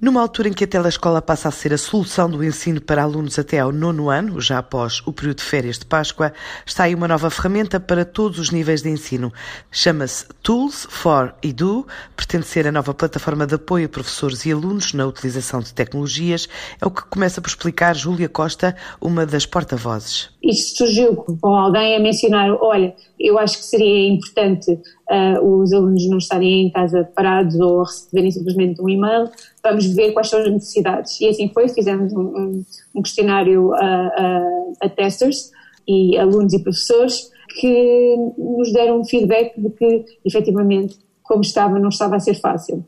Numa altura em que a telescola passa a ser a solução do ensino para alunos até ao nono ano, já após o período de férias de Páscoa, está aí uma nova ferramenta para todos os níveis de ensino. Chama-se Tools for Edu, pretende ser a nova plataforma de apoio a professores e alunos na utilização de tecnologias. É o que começa por explicar Júlia Costa, uma das porta-vozes. Isto surgiu com alguém a mencionar: olha, eu acho que seria importante uh, os alunos não estarem em casa parados ou receberem simplesmente um e-mail vamos ver quais são as necessidades. E assim foi, fizemos um, um, um questionário a, a, a, testers e alunos e professores que nos deram um feedback de que, efetivamente, como estava, não estava a ser fácil.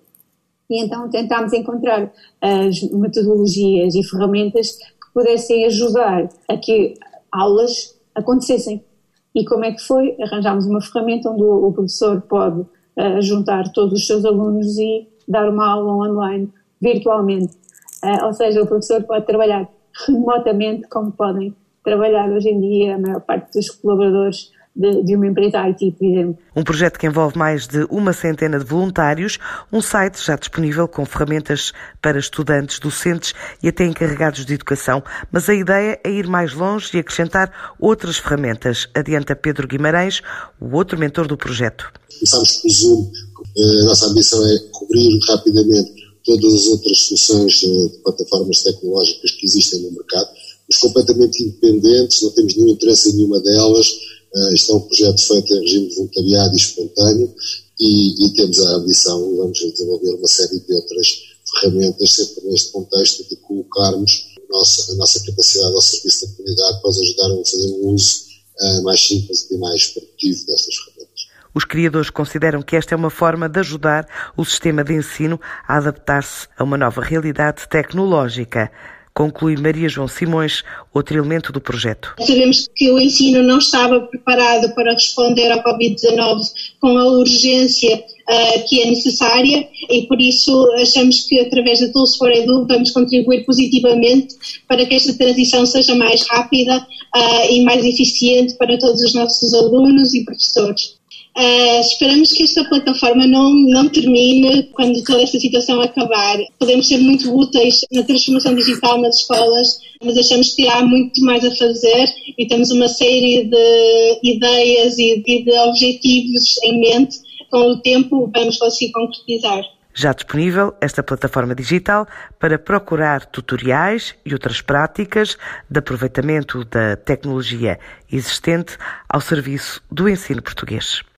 E então tentámos encontrar as metodologias e ferramentas que pudessem ajudar a que aulas acontecessem. E como é que foi? Arranjámos uma ferramenta onde o, professor pode uh, juntar todos os seus alunos e dar uma aula online virtualmente. Uh, ou seja, o professor pode trabalhar remotamente, como podem trabalhar hoje em dia a maior parte dos colaboradores de, de, uma empresa IT, por exemplo. Um projeto que envolve mais de uma centena de voluntários, um site já disponível com ferramentas para estudantes, docentes e até encarregados de educação, mas a ideia é ir mais longe e acrescentar outras ferramentas, adianta Pedro Guimarães, o outro mentor do projeto. Começámos pelo Zoom, a nossa ambição é cobrir rapidamente todas as outras soluções eh, de plataformas tecnológicas que existem no mercado, mas completamente independentes, não temos nenhum interesse em nenhuma delas. Uh, isto é um projeto feito em regime voluntariado e espontâneo e, e temos a ambição, vamos desenvolver uma série de outras ferramentas, sempre neste contexto de colocarmos a nossa, a nossa capacidade ao serviço da comunidade para os ajudar a fazer um uso uh, mais simples e mais produtivo destas ferramentas. Os criadores consideram que esta é uma forma de ajudar o sistema de ensino a adaptar-se a uma nova realidade tecnológica. Conclui Maria João Simões, outro elemento do projeto. Sabemos que o ensino não estava preparado para responder à Covid-19 com a urgência uh, que é necessária e por isso achamos que através da Tools for Edu vamos contribuir positivamente para que esta transição seja mais rápida uh, e mais eficiente para todos os nossos alunos e professores. Uh, esperamos que esta plataforma não, não termine quando toda esta situação acabar. Podemos ser muito úteis na transformação digital nas escolas, mas achamos que há muito mais a fazer e temos uma série de ideias e de, de objetivos em mente. Com o tempo, vamos conseguir concretizar. Já disponível esta plataforma digital para procurar tutoriais e outras práticas de aproveitamento da tecnologia existente ao serviço do ensino português.